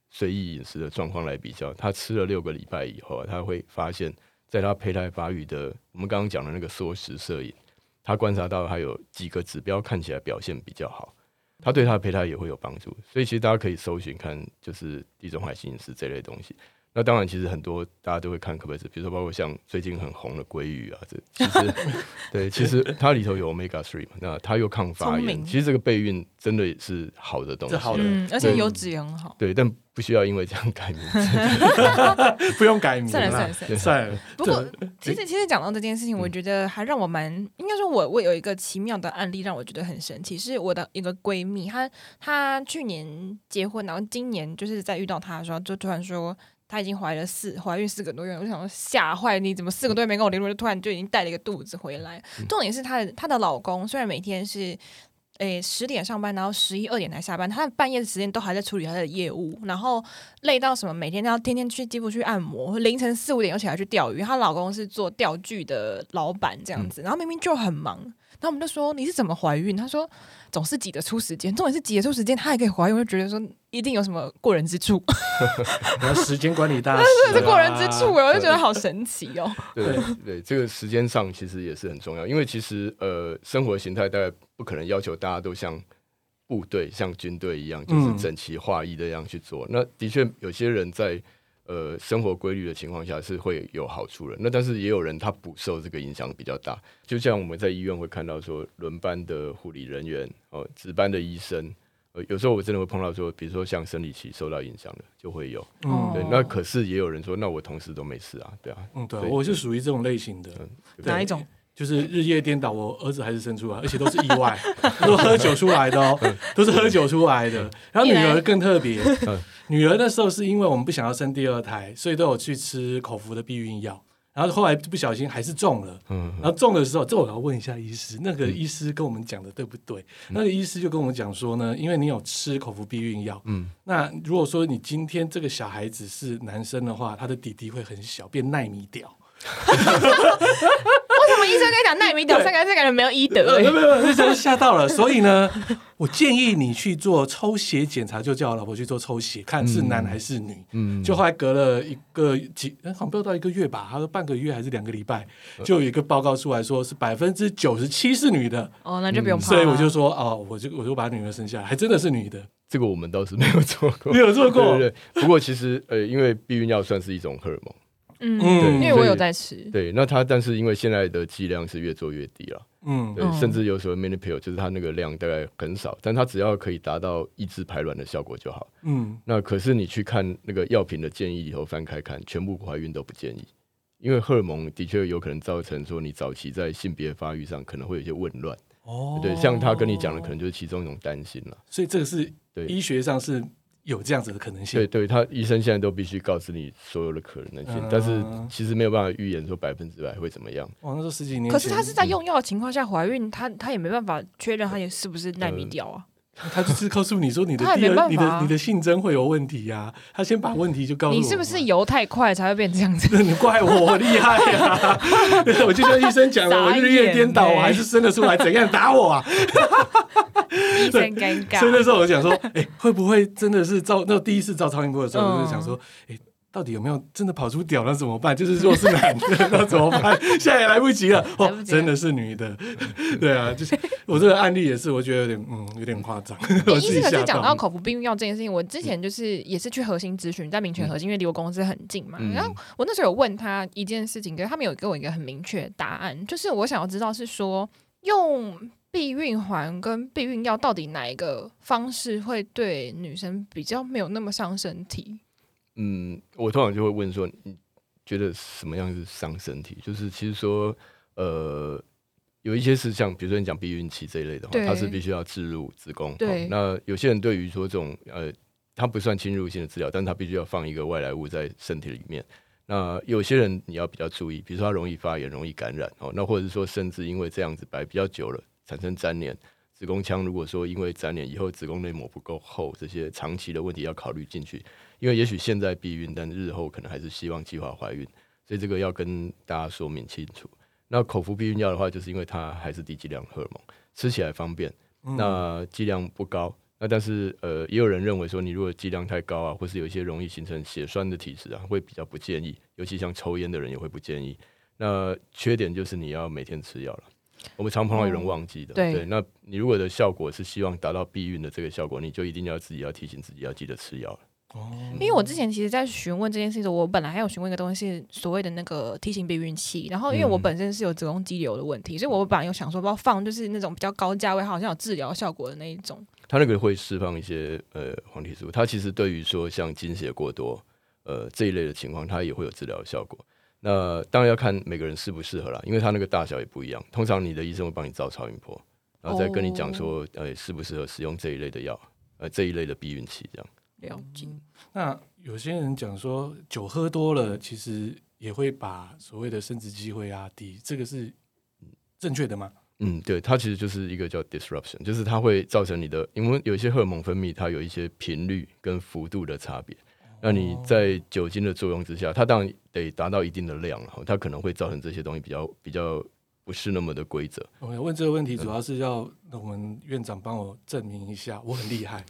Speaker 3: 随意饮食的状况来比较，他吃了六个礼拜以后，他会发现，在他胚胎发育的，我们刚刚讲的那个缩食摄影，他观察到他有几个指标看起来表现比较好。他对他的胚胎也会有帮助，所以其实大家可以搜寻看，就是地中海型饮食这类东西。那当然，其实很多大家都会看，可不可以是，比如说包括像最近很红的鲑鱼啊，这其实 对，其实它里头有 omega three 嘛，那它又抗发炎，其实这个备孕真的是好的东西，
Speaker 2: 好的，嗯，而且油脂也很好。
Speaker 3: 对，但不需要因为这样改名字，
Speaker 1: 不用改名，
Speaker 2: 算了算了算了
Speaker 1: 算了。
Speaker 2: 不过，其实其实讲到这件事情，我觉得还让我蛮，应该说我我有一个奇妙的案例让我觉得很神奇，是我的一个闺蜜，她她去年结婚，然后今年就是在遇到她的时候，就突然说。她已经怀了四怀孕四个多月，我想说吓坏你，怎么四个多月没跟我联络，就突然就已经带了一个肚子回来？嗯、重点是她的她的老公虽然每天是诶十点上班，然后十一二点才下班，他的半夜的时间都还在处理他的业务，然后累到什么，每天都要天天去肌肤去按摩，凌晨四五点又起来去钓鱼。她老公是做钓具的老板这样子，然后明明就很忙。那我们就说你是怎么怀孕？他说总是挤得出时间，重点是挤得出时间，他还可以怀孕，我就觉得说一定有什么过人之处。
Speaker 1: 然后时间管理大师，
Speaker 2: 是是过人之处，我就觉得好神奇哦。
Speaker 3: 对 对，对，这个时间上其实也是很重要，因为其实呃，生活形态大概不可能要求大家都像部队、像军队一样，就是整齐划一的样去做。嗯、那的确有些人在。呃，生活规律的情况下是会有好处的。那但是也有人他不受这个影响比较大，就像我们在医院会看到说，轮班的护理人员哦，值班的医生，呃，有时候我真的会碰到说，比如说像生理期受到影响的就会有。嗯，对。那可是也有人说，那我同事都没事啊，对啊。
Speaker 1: 嗯，对，我是属于这种类型的。
Speaker 2: 哪一种？
Speaker 1: 就是日夜颠倒，我儿子还是生出来，而且都是意外，都喝酒出来的哦，都是喝酒出来的。然后女儿更特别，女儿那时候是因为我们不想要生第二胎，所以都有去吃口服的避孕药。然后后来不小心还是中了，然后中的时候，这我要问一下医师，那个医师跟我们讲的对不对？那个医师就跟我们讲说呢，因为你有吃口服避孕药，嗯，那如果说你今天这个小孩子是男生的话，他的弟弟会很小，变耐米屌。
Speaker 2: 为什么医生跟你讲奈米屌三个字，感觉没有医德？
Speaker 1: 没有没有，那时候吓到了。所以呢，我建议你去做抽血检查，就叫我老婆去做抽血，看是男还是女。嗯，就后来隔了一个几，好像不到一个月吧，他说半个月还是两个礼拜，就有一个报告出来说是百分之九十七是女的。
Speaker 2: 哦，那就不用怕。
Speaker 1: 所以我就说哦，我就我就把女儿生下来，还真的是女的。
Speaker 3: 这个我们倒是没有做过，
Speaker 1: 没有做过。
Speaker 3: 对对对。不过其实呃，因为避孕药算是一种荷尔蒙。
Speaker 2: 嗯，对，因为我有在吃。
Speaker 3: 对，那他但是因为现在的剂量是越做越低了，嗯，对，甚至有时候 mini pill 就是它那个量大概很少，但它只要可以达到抑制排卵的效果就好。嗯，那可是你去看那个药品的建议以后翻开看，全部怀孕都不建议，因为荷尔蒙的确有可能造成说你早期在性别发育上可能会有些紊乱。哦，对，像他跟你讲的，可能就是其中一种担心了。
Speaker 1: 所以这个是对医学上是。有这样子的可能性，
Speaker 3: 对，对他医生现在都必须告诉你所有的可能性，嗯、但是其实没有办法预言说百分之百会怎么样。
Speaker 1: 哦，那时候十几年，
Speaker 2: 可是他是在用药的情况下怀孕，他他也没办法确认他也是不是耐米掉啊。
Speaker 1: 他就是告诉你说你的第二，你的你的性征会有问题呀、啊。他先把问题就告诉我。
Speaker 2: 你是不是游太快才会变这样子？
Speaker 1: 你怪我厉害呀、啊！我就跟医生讲了，我日夜颠倒，我还是生得出来，怎样打我啊？
Speaker 2: 医生尴尬。
Speaker 1: 所以那时候我就想说，哎、欸，会不会真的是照那第一次照超音波的时候，我就想说，哎、欸。到底有没有真的跑出屌？那怎么办？就是若是男的，那怎么办？现在也 来不及了。哦，真的是女的。对啊，就是我这个案例也是，我觉得有点嗯，有点
Speaker 2: 夸张。可是讲到口服避孕药这件事情，我之前就是也是去核心咨询，在民权核心，因为离我公司很近嘛。然后我那时候有问他一件事情，可是他们有给我一个很明确的答案，就是我想要知道是说用避孕环跟避孕药到底哪一个方式会对女生比较没有那么伤身体。
Speaker 3: 嗯，我通常就会问说，你觉得什么样是伤身体？就是其实说，呃，有一些是像比如说你讲避孕期这一类的话，它是必须要置入子宫。对、哦，那有些人对于说这种呃，它不算侵入性的治疗，但它必须要放一个外来物在身体里面。那有些人你要比较注意，比如说它容易发炎、容易感染哦。那或者是说，甚至因为这样子摆比较久了，产生粘连。子宫腔如果说因为粘连以后子宫内膜不够厚，这些长期的问题要考虑进去。因为也许现在避孕，但日后可能还是希望计划怀孕，所以这个要跟大家说明清楚。那口服避孕药的话，就是因为它还是低剂量荷尔蒙，吃起来方便，那剂量不高。那但是呃，也有人认为说，你如果剂量太高啊，或是有一些容易形成血栓的体质啊，会比较不建议。尤其像抽烟的人也会不建议。那缺点就是你要每天吃药了。我们常碰到有人忘记的，对，对。那你如果的效果是希望达到避孕的这个效果，你就一定要自己要提醒自己要记得吃药了。
Speaker 2: 哦，因为我之前其实，在询问这件事情的时候，我本来还有询问一个东西，所谓的那个提醒避孕器。然后，因为我本身是有子宫肌瘤的问题，嗯、所以我本来有想说，不要放就是那种比较高价位，好像有治疗效果的那一种。
Speaker 3: 它那个会释放一些呃黄体素，它其实对于说像经血过多呃这一类的情况，它也会有治疗效果。那当然要看每个人适不适合啦，因为它那个大小也不一样。通常你的医生会帮你照超音波，然后再跟你讲说，呃，适不适合使用这一类的药，呃，这一类的避孕器这样。
Speaker 2: 了解。
Speaker 1: 那有些人讲说，酒喝多了，其实也会把所谓的生殖机会压低，这个是正确的吗？
Speaker 3: 嗯，对，它其实就是一个叫 disruption，就是它会造成你的，因为有一些荷尔蒙分泌，它有一些频率跟幅度的差别。那你在酒精的作用之下，它当然得达到一定的量，它可能会造成这些东西比较比较。不是那么的规则。
Speaker 1: 我问这个问题，主要是要我们院长帮我证明一下，我很厉害。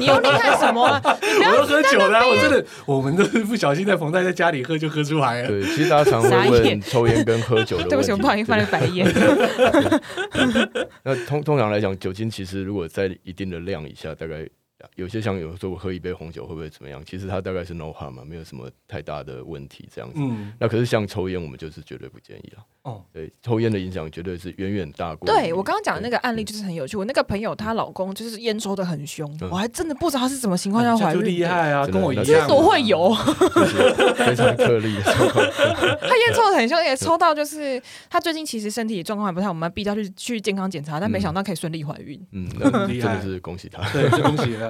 Speaker 2: 你又厉害什么？
Speaker 1: 我都喝酒了，我真的，我们都是不小心在冯太在家里喝就喝出来了。
Speaker 3: 对，其实大家常会问抽烟跟喝酒的问题。
Speaker 2: 对不起，我不好意思翻了白眼。
Speaker 3: 那通通常来讲，酒精其实如果在一定的量以下，大概。有些像有人说我喝一杯红酒会不会怎么样？其实它大概是 no harm 嘛，没有什么太大的问题这样子。嗯，那可是像抽烟，我们就是绝对不建议了。哦，对，抽烟的影响绝对是远远大过。
Speaker 2: 对，我刚刚讲的那个案例就是很有趣，我那个朋友她老公就是烟抽的很凶，我还真的不知道他是什么情况下怀孕。
Speaker 1: 厉害啊，跟我一样。
Speaker 2: 多会有，
Speaker 3: 非常特例。
Speaker 2: 他 烟抽的很凶，也抽到就是他最近其实身体状况还不太，我们逼他去去健康检查，但没想到可以顺利怀孕。
Speaker 3: 嗯，那 真的是恭喜他，
Speaker 1: 对，恭喜他。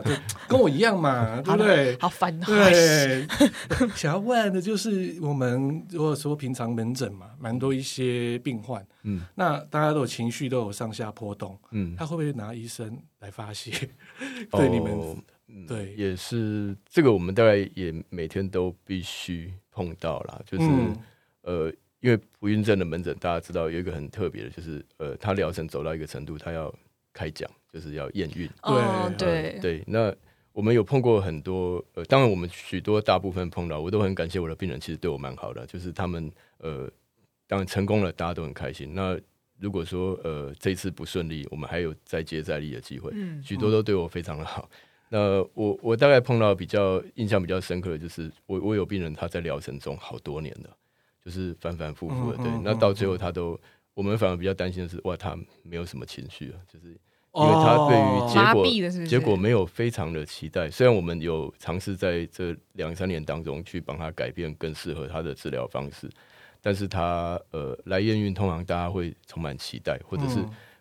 Speaker 1: 跟我一样嘛，对不对？
Speaker 2: 好烦。
Speaker 1: 对，想要问的就是我们如果说平常门诊嘛，蛮多一些病患，嗯，那大家都有情绪，都有上下波动，嗯，他会不会拿医生来发泄？对你们，对，
Speaker 3: 也是这个，我们大概也每天都必须碰到啦。就是呃，因为不孕症的门诊，大家知道有一个很特别的，就是呃，他疗程走到一个程度，他要开奖，就是要验孕。
Speaker 2: 对对
Speaker 3: 对，那。我们有碰过很多，呃，当然我们许多大部分碰到，我都很感谢我的病人，其实对我蛮好的，就是他们，呃，当然成功了，大家都很开心。那如果说，呃，这次不顺利，我们还有再接再厉的机会，嗯，许多都对我非常的好。那我我大概碰到比较印象比较深刻的就是，我我有病人他在疗程中好多年的，就是反反复复的，对，那到最后他都，我们反而比较担心的是，哇，他没有什么情绪啊，就是。因为他对于结果结果没有非常的期待，虽然我们有尝试在这两三年当中去帮他改变更适合他的治疗方式，但是他呃来验孕通常大家会充满期待，或者是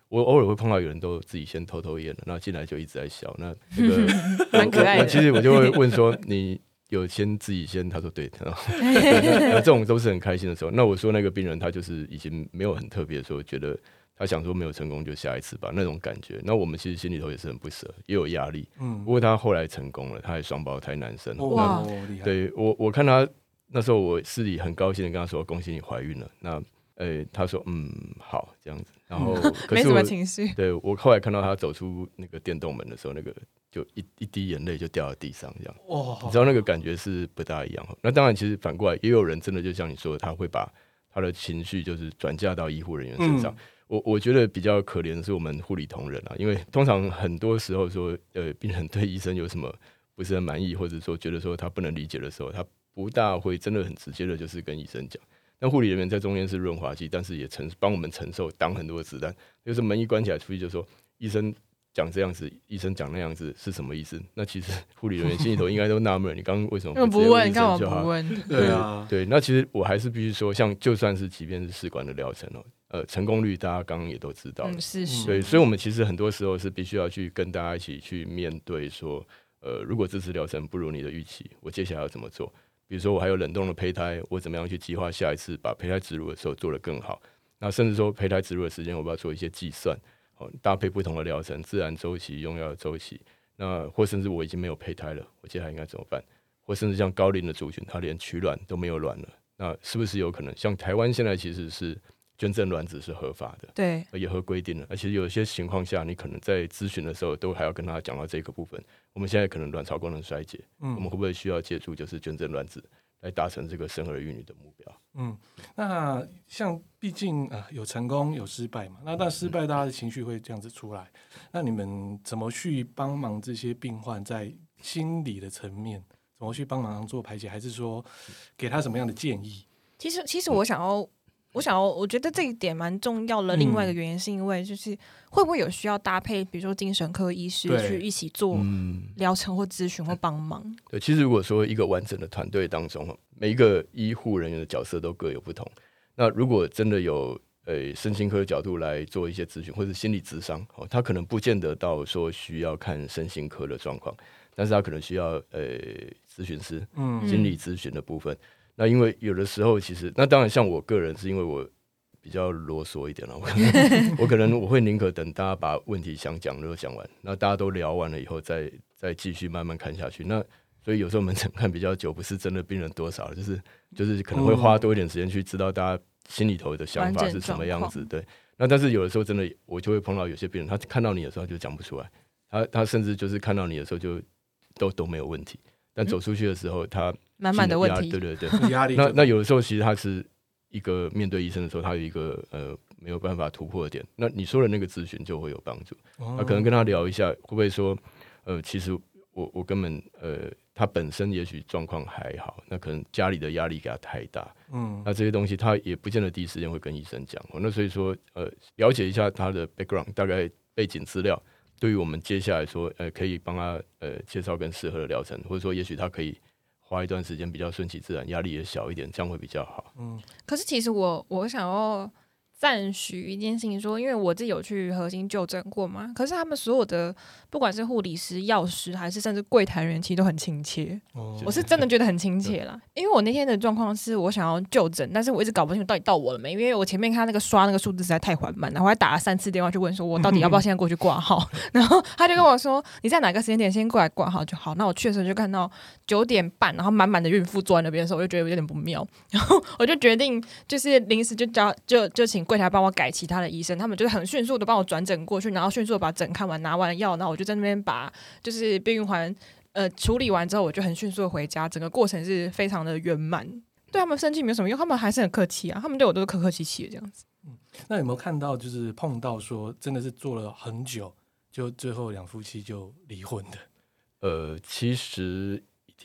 Speaker 3: 我偶尔会碰到有人都自己先偷偷验了，那进来就一直在笑，那这个 蛮可爱的。其实我就会问说，你有先自己先？他说对，那这种都是很开心的时候。那我说那个病人他就是已经没有很特别的时候觉得。他想说没有成功就下一次吧，那种感觉。那我们其实心里头也是很不舍，也有压力。嗯，不过他后来成功了，他还双胞胎男生。哇，对我我看他那时候，我是里很高兴的跟他说：“恭喜你怀孕了。”那，呃、欸，他说：“嗯，好，这样子。”然后可是我
Speaker 2: 没什么情绪。
Speaker 3: 对我后来看到他走出那个电动门的时候，那个就一一滴眼泪就掉到地上，这样。哇，你知道那个感觉是不大一样。那当然，其实反过来也有人真的就像你说的，他会把他的情绪就是转嫁到医护人员身上。嗯我我觉得比较可怜的是我们护理同仁啊，因为通常很多时候说，呃，病人对医生有什么不是很满意，或者说觉得说他不能理解的时候，他不大会真的很直接的，就是跟医生讲。那护理人员在中间是润滑剂，但是也承帮我们承受挡很多子弹。就是门一关起来出去，就说医生讲这样子，医生讲那样子是什么意思？那其实 护理人员心里头应该都纳闷，你刚刚为什么 不问？干嘛不问？对啊，对。那其实我还是必须说，像就算是即便是试管的疗程哦。呃，成功率大家刚刚也都知道，嗯，是是，对，所以，我们其实很多时候是必须要去跟大家一起去面对，说，呃，如果这次疗程不如你的预期，我接下来要怎么做？比如说，我还有冷冻的胚胎，我怎么样去计划下一次把胚胎植入的时候做得更好？那甚至说，胚胎植入的时间，我不要做一些计算，哦，搭配不同的疗程，自然周期、用药的周期，那或甚至我已经没有胚胎了，我接下来应该怎么办？或甚至像高龄的族群，他连取卵都没有卵了，那是不是有可能？像台湾现在其实是捐赠卵子是合法的，
Speaker 2: 对，
Speaker 3: 也合规定了，而且有些情况下，你可能在咨询的时候都还要跟他讲到这个部分。我们现在可能卵巢功能衰竭，嗯，我们会不会需要借助就是捐赠卵子？来达成这个生儿育女的目标。
Speaker 1: 嗯，那像毕竟啊、呃，有成功有失败嘛，那但失败大家的情绪会这样子出来，那你们怎么去帮忙这些病患在心理的层面，怎么去帮忙做排解，还是说给他什么样的建议？
Speaker 2: 其实，其实我想要。我想要，我觉得这一点蛮重要的。另外一个原因是因为，就是会不会有需要搭配，比如说精神科医师去一起做疗程或咨询或帮忙？
Speaker 3: 对，其实如果说一个完整的团队当中，每一个医护人员的角色都各有不同。那如果真的有呃身心科的角度来做一些咨询或者心理咨商，哦，他可能不见得到说需要看身心科的状况，但是他可能需要呃咨询师，嗯，心理咨询的部分。嗯那因为有的时候，其实那当然像我个人是因为我比较啰嗦一点了，我可能 我可能我会宁可等大家把问题想讲的都讲完，那大家都聊完了以后再再继续慢慢看下去。那所以有时候门诊看比较久，不是真的病人多少，就是就是可能会花多一点时间去知道大家心里头的想法是什么样子。对，那但是有的时候真的我就会碰到有些病人，他看到你的时候就讲不出来，他他甚至就是看到你的时候就都都没有问题。但走出去的时候，他
Speaker 2: 满满的问题，
Speaker 3: 对对对，压力。那那有的时候，其实他是一个面对医生的时候，他有一个呃没有办法突破的点。那你说的那个咨询就会有帮助。那可能跟他聊一下，会不会说，呃，其实我我根本呃，他本身也许状况还好，那可能家里的压力给他太大。嗯，那这些东西他也不见得第一时间会跟医生讲。那所以说，呃，了解一下他的 background，大概背景资料。对于我们接下来说，呃，可以帮他呃介绍更适合的疗程，或者说，也许他可以花一段时间比较顺其自然，压力也小一点，这样会比较好。
Speaker 2: 嗯，可是其实我我想要。赞许一件事情说，因为我自己有去核心就诊过嘛，可是他们所有的不管是护理师、药师，还是甚至柜台人员，其实都很亲切。哦、我是真的觉得很亲切啦。因为我那天的状况是我想要就诊，但是我一直搞不清楚到底到我了没，因为我前面看那个刷那个数字实在太缓慢，然后我还打了三次电话去问说，我到底要不要 现在过去挂号？然后他就跟我说，你在哪个时间点先过来挂号就好。那我确实就看到九点半，然后满满的孕妇坐在那边的时候，我就觉得有点不妙，然后我就决定就是临时就叫就就请柜台帮我改其他的医生，他们就是很迅速的帮我转诊过去，然后迅速的把诊看完，拿完药，然后我就在那边把就是避孕环呃处理完之后，我就很迅速的回家，整个过程是非常的圆满。对他们生气没有什么用，他们还是很客气啊，他们对我都是客客气气的这样子。
Speaker 1: 嗯，那有没有看到就是碰到说真的是做了很久，就最后两夫妻就离婚的？
Speaker 3: 呃，其实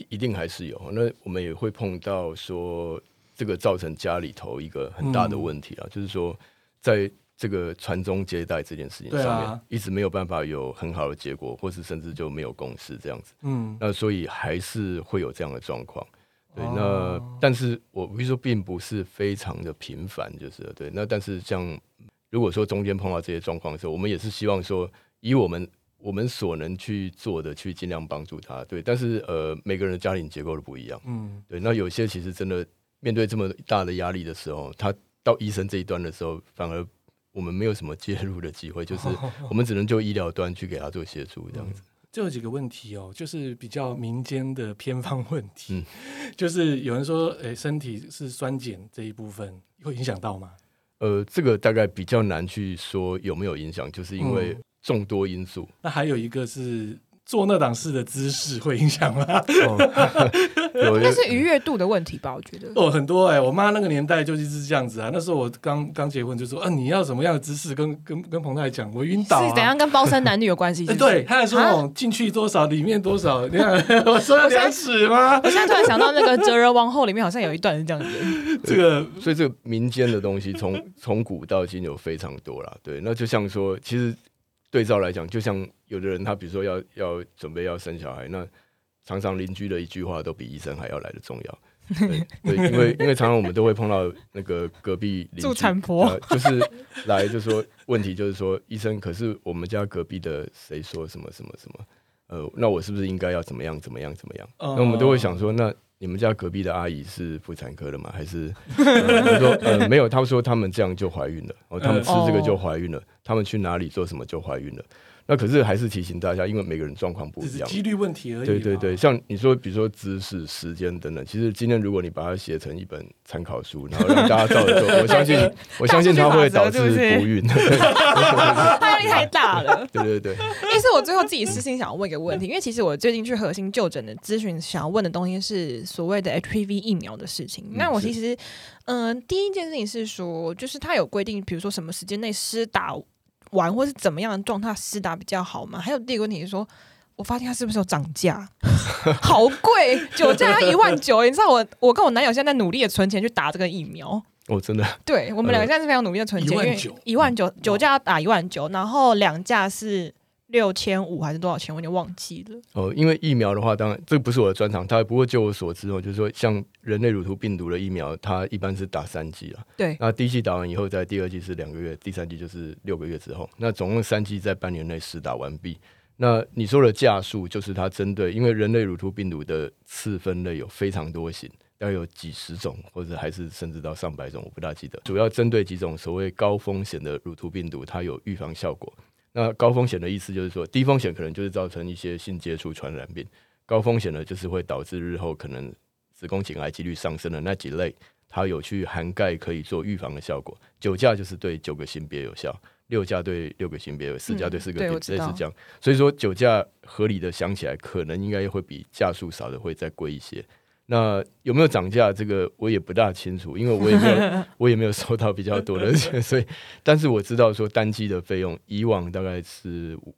Speaker 3: 一定还是有。那我们也会碰到说这个造成家里头一个很大的问题啊，嗯、就是说。在这个传宗接代这件事情上面，一直没有办法有很好的结果，或是甚至就没有共识这样子。嗯，那所以还是会有这样的状况。对，那但是我比如说并不是非常的频繁，就是对。那但是像如果说中间碰到这些状况的时候，我们也是希望说以我们我们所能去做的去尽量帮助他。对，但是呃每个人的家庭结构都不一样。嗯，对。那有些其实真的面对这么大的压力的时候，他。到医生这一端的时候，反而我们没有什么介入的机会，就是 我们只能就医疗端去给他做协助，这样子。
Speaker 1: 这有几个问题哦，就是比较民间的偏方问题，嗯、就是有人说，诶，身体是酸碱这一部分会影响到吗？
Speaker 3: 呃，这个大概比较难去说有没有影响，就是因为众多因素。
Speaker 1: 嗯、那还有一个是。做那档事的姿势会影响吗？
Speaker 2: 应该是愉悦度的问题吧，我觉得。
Speaker 1: 哦，很多哎、欸，我妈那个年代就是这样子啊。那时候我刚刚结婚就说，啊，你要什么样的姿势？跟跟跟彭太讲，我晕倒、啊。
Speaker 2: 是怎样跟包身男女有关系？
Speaker 1: 对，他还说那种进去多少，里面多少。你看，我说要量尺吗？
Speaker 2: 我现在突然想到那个《哲人王后》里面好像有一段是这样子。
Speaker 3: 这个，所以这个民间的东西从从古到今有非常多了。对，那就像说，其实。对照来讲，就像有的人，他比如说要要准备要生小孩，那常常邻居的一句话都比医生还要来的重要。对，对，因为因为常常我们都会碰到那个隔壁邻居，
Speaker 2: 助产婆、呃，就是
Speaker 3: 来就说问题就是说，医生，可是我们家隔壁的谁说什么什么什么，呃，那我是不是应该要怎么样怎么样怎么样？那我们都会想说，那你们家隔壁的阿姨是妇产科的吗？还是 他说呃没有？他们说他们这样就怀孕了，哦，他们吃这个就怀孕了，嗯、他们去哪里做什么就怀孕了。那可是还是提醒大家，因为每个人状况不一样，
Speaker 1: 几率问题而已。
Speaker 3: 对对对，像你说，比如说姿势、时间等等，其实今天如果你把它写成一本参考书，然后让大家照着做，我相信，我相信它会导致不孕。
Speaker 2: 它 压力太大了。
Speaker 3: 对 对对。
Speaker 2: 其实我最后自己私心想要问一个问题，因为其实我最近去核心就诊的咨询，想要问的东西是所谓的 HPV 疫苗的事情。那我其实，嗯、呃，第一件事情是说，就是它有规定，比如说什么时间内施打。玩或是怎么样的状态施打比较好吗？还有第二个问题是说，我发现它是不是有涨价？好贵，酒价要一万九。你知道我，我跟我男友现在在努力的存钱去打这个疫苗。
Speaker 3: 哦，真的。
Speaker 2: 对，我们两个现在是非常努力的存钱，因为一万九，酒价要打一万九，然后两价是。六千五还是多少钱？我有点忘记了。
Speaker 3: 哦，因为疫苗的话，当然这个不是我的专长。它不过就我所知哦，就是说像人类乳头病毒的疫苗，它一般是打三剂啊。
Speaker 2: 对。
Speaker 3: 那第一剂打完以后，在第二剂是两个月，第三剂就是六个月之后。那总共三剂在半年内施打完毕。那你说的价数，就是它针对，因为人类乳头病毒的次分类有非常多型，大概有几十种，或者还是甚至到上百种，我不大记得。主要针对几种所谓高风险的乳头病毒，它有预防效果。那高风险的意思就是说，低风险可能就是造成一些性接触传染病，高风险呢就是会导致日后可能子宫颈癌几率上升的那几类，它有去涵盖可以做预防的效果。九价就是对九个性别有效，六价对六个性别有，四价对四个性别类似这样。所以说九价合理的想起来，可能应该会比价数少的会再贵一些。那有没有涨价？这个我也不大清楚，因为我也没有，我也没有收到比较多的钱，所以，但是我知道说单机的费用以往大概是五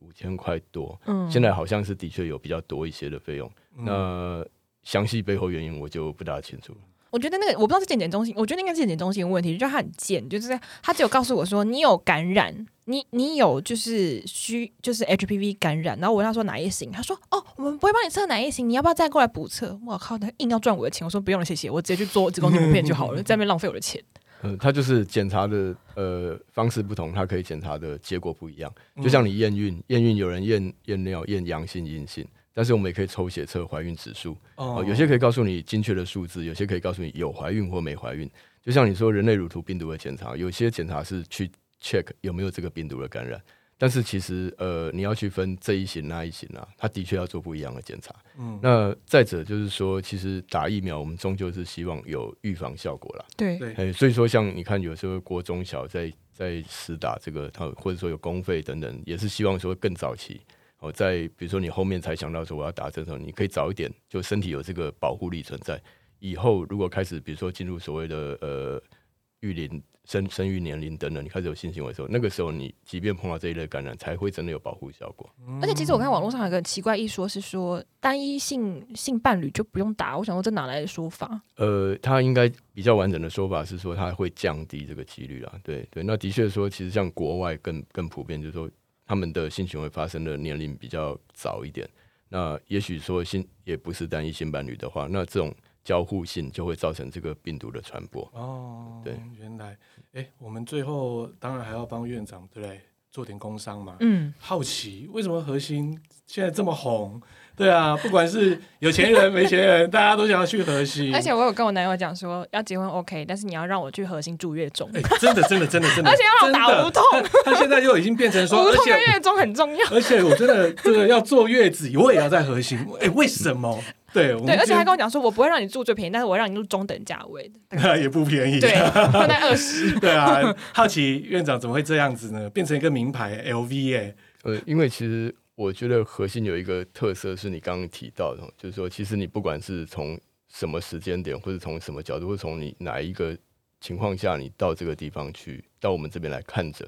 Speaker 3: 五千块多，嗯，现在好像是的确有比较多一些的费用。那详细背后原因我就不大清楚了。
Speaker 2: 我觉得那个我不知道是健检中心，我觉得应该是健检中心的问题，就他很贱，就是他只有告诉我说你有感染。你你有就是需就是 HPV 感染，然后我问他说哪一型，他说哦，我们不会帮你测哪一型，你要不要再过来补测？我靠，他硬要赚我的钱，我说不用了，谢谢，我直接去做子宫内膜片就好了，在那边浪费我的钱。
Speaker 3: 嗯，他就是检查的呃方式不同，他可以检查的结果不一样。就像你验孕，验孕有人验验尿验阳性阴性，但是我们也可以抽血测怀孕指数。哦，有些可以告诉你精确的数字，有些可以告诉你有怀孕或没怀孕。就像你说人类乳头病毒的检查，有些检查是去。check 有没有这个病毒的感染，但是其实呃，你要去分这一型那一型啊，它的确要做不一样的检查。嗯，那再者就是说，其实打疫苗我们终究是希望有预防效果啦。
Speaker 2: 对，
Speaker 3: 哎，所以说像你看，有时候国中小在在施打这个，他或者说有公费等等，也是希望说更早期哦，在比如说你后面才想到说我要打针的时候，你可以早一点，就身体有这个保护力存在。以后如果开始，比如说进入所谓的呃。育龄、生生育年龄等等，你开始有性行为的时候，那个时候你即便碰到这一类感染，才会真的有保护效果。
Speaker 2: 而且，其实我看网络上有个奇怪一说，是说单一性性伴侣就不用打。我想说，这哪来的说法？
Speaker 3: 呃，他应该比较完整的说法是说，它会降低这个几率啦。对对，那的确说，其实像国外更更普遍，就是说他们的性行为发生的年龄比较早一点。那也许说性也不是单一性伴侣的话，那这种。交互性就会造成这个病毒的传播。
Speaker 1: 哦，对，原来，哎，我们最后当然还要帮院长对不对做点工商嘛。嗯，好奇为什么核心现在这么红？对啊，不管是有钱人没钱人，大家都想要去核心。
Speaker 2: 而且我有跟我男友讲说，要结婚 OK，但是你要让我去核心住月中。
Speaker 1: 哎，真的真的真的真的，
Speaker 2: 而且要打无痛。
Speaker 1: 他现在就已经变成说，
Speaker 2: 无痛跟月中很重要。
Speaker 1: 而且我真的这个要坐月子，我也要在核心。哎，为什么？对
Speaker 2: 对，而且还跟我讲说，我不会让你住最便宜，但是我会让你住中等价位
Speaker 1: 的，也不便宜，
Speaker 2: 对，大概二十。
Speaker 1: 对啊，好奇院长怎么会这样子呢？变成一个名牌 LV 哎，
Speaker 3: 呃，因为其实我觉得核心有一个特色是你刚刚提到的，就是说，其实你不管是从什么时间点，或者从什么角度，或者从你哪一个情况下，你到这个地方去，到我们这边来看诊。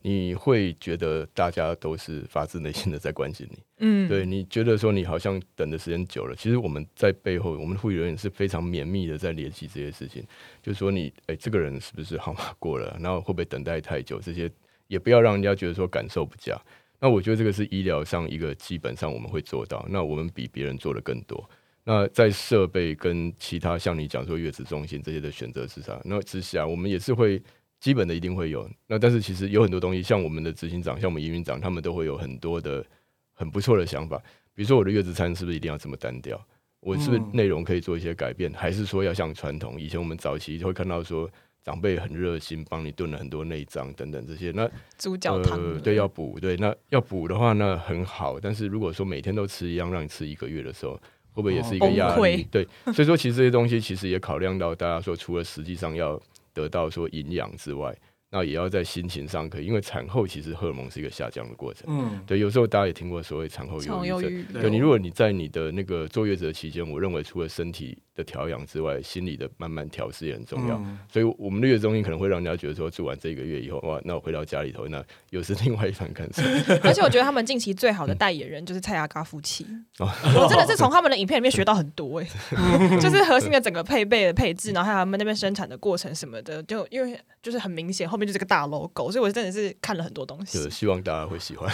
Speaker 3: 你会觉得大家都是发自内心的在关心你，嗯，对，你觉得说你好像等的时间久了，其实我们在背后，我们的护理人员是非常绵密的在联系这些事情，就是说你，哎，这个人是不是号码过了，然后会不会等待太久，这些也不要让人家觉得说感受不佳。那我觉得这个是医疗上一个基本上我们会做到，那我们比别人做的更多。那在设备跟其他像你讲说月子中心这些的选择之上，那之下我们也是会。基本的一定会有，那但是其实有很多东西，像我们的执行长，像我们营运长，他们都会有很多的很不错的想法。比如说我的月子餐是不是一定要这么单调？我是不是内容可以做一些改变，还是说要像传统？以前我们早期会看到说。长辈很热心，帮你炖了很多内脏等等这些。那
Speaker 2: 猪脚汤、
Speaker 3: 呃，对，要补，对，那要补的话，那很好。但是如果说每天都吃一样，让你吃一个月的时候，会不会也是一个压力？对，所以说其实这些东西其实也考量到大家说，除了实际上要得到说营养之外。那也要在心情上可以，因为产后其实荷尔蒙是一个下降的过程。嗯，对，有时候大家也听过所谓产后忧郁症。对，你如果你在你的那个坐月子的期间，我认为除了身体的调养之外，心理的慢慢调试也很重要。嗯、所以我们的月子中心可能会让人家觉得说，住完这个月以后，哇，那我回到家里头，那又是另外一番感受。
Speaker 2: 而且我觉得他们近期最好的代言人就是蔡阿嘎夫妻。嗯、我真的是从他们的影片里面学到很多哎、欸，就是核心的整个配备的配置，然后还有他们那边生产的过程什么的，就因为就是很明显后面就是个大 logo，所以我真的是看了很多东西。
Speaker 3: 希望大家会喜欢。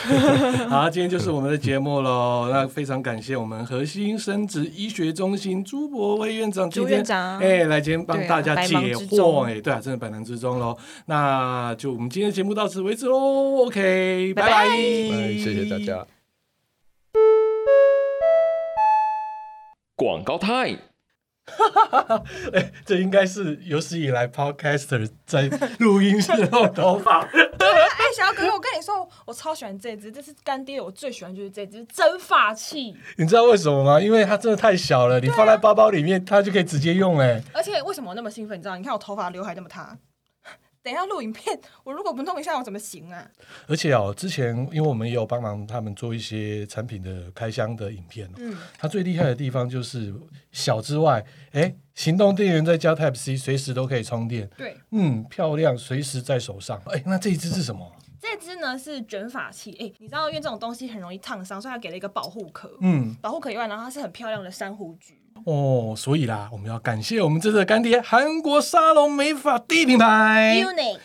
Speaker 1: 好，今天就是我们的节目喽。那非常感谢我们核心生殖医学中心朱博威院长今天哎来今天帮大家解惑哎，对啊，真的百忙之中喽。那就我们今天的节目到此为止喽。OK，拜拜，
Speaker 3: 拜拜，谢谢大家。
Speaker 4: 广告 time。
Speaker 1: 哈哈哈哈哎，这应该是有史以来 Podcaster 在录音室弄头发。
Speaker 5: 哎，小哥哥，我跟你说，我超喜欢这只，这是干爹，我最喜欢就是这只蒸发器。
Speaker 1: 你知道为什么吗？因为它真的太小了，你放在包包里面，它就可以直接用。哎，
Speaker 5: 而且为什么我那么兴奋？你知道？你看我头发刘海那么塌。等一下录影片，我如果不弄一下，我怎么行啊？
Speaker 1: 而且哦，之前因为我们也有帮忙他们做一些产品的开箱的影片，嗯，它最厉害的地方就是小之外，哎，行动电源再加 Type C，随时都可以充电。
Speaker 5: 对，
Speaker 1: 嗯，漂亮，随时在手上。哎，那这一支是什么？
Speaker 5: 这支呢是卷发器。哎，你知道，因为这种东西很容易烫伤，所以它给了一个保护壳。嗯，保护壳以外，然后它是很漂亮的珊瑚橘。
Speaker 1: 哦，所以啦，我们要感谢我们这次的干爹——韩国沙龙美发第一品牌
Speaker 5: Unix。